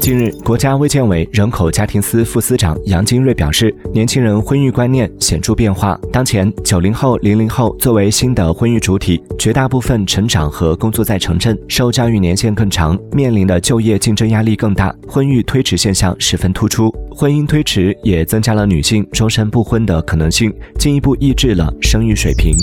近日，国家卫健委人口家庭司副司长杨金瑞表示，年轻人婚育观念显著变化。当前，九零后、零零后作为新的婚育主体，绝大部分成长和工作在城镇，受教育年限更长，面临的就业竞争压力更大，婚育推迟现象十分突出。婚姻推迟也增加了女性终身不婚的可能性，进一步抑制了生育水平。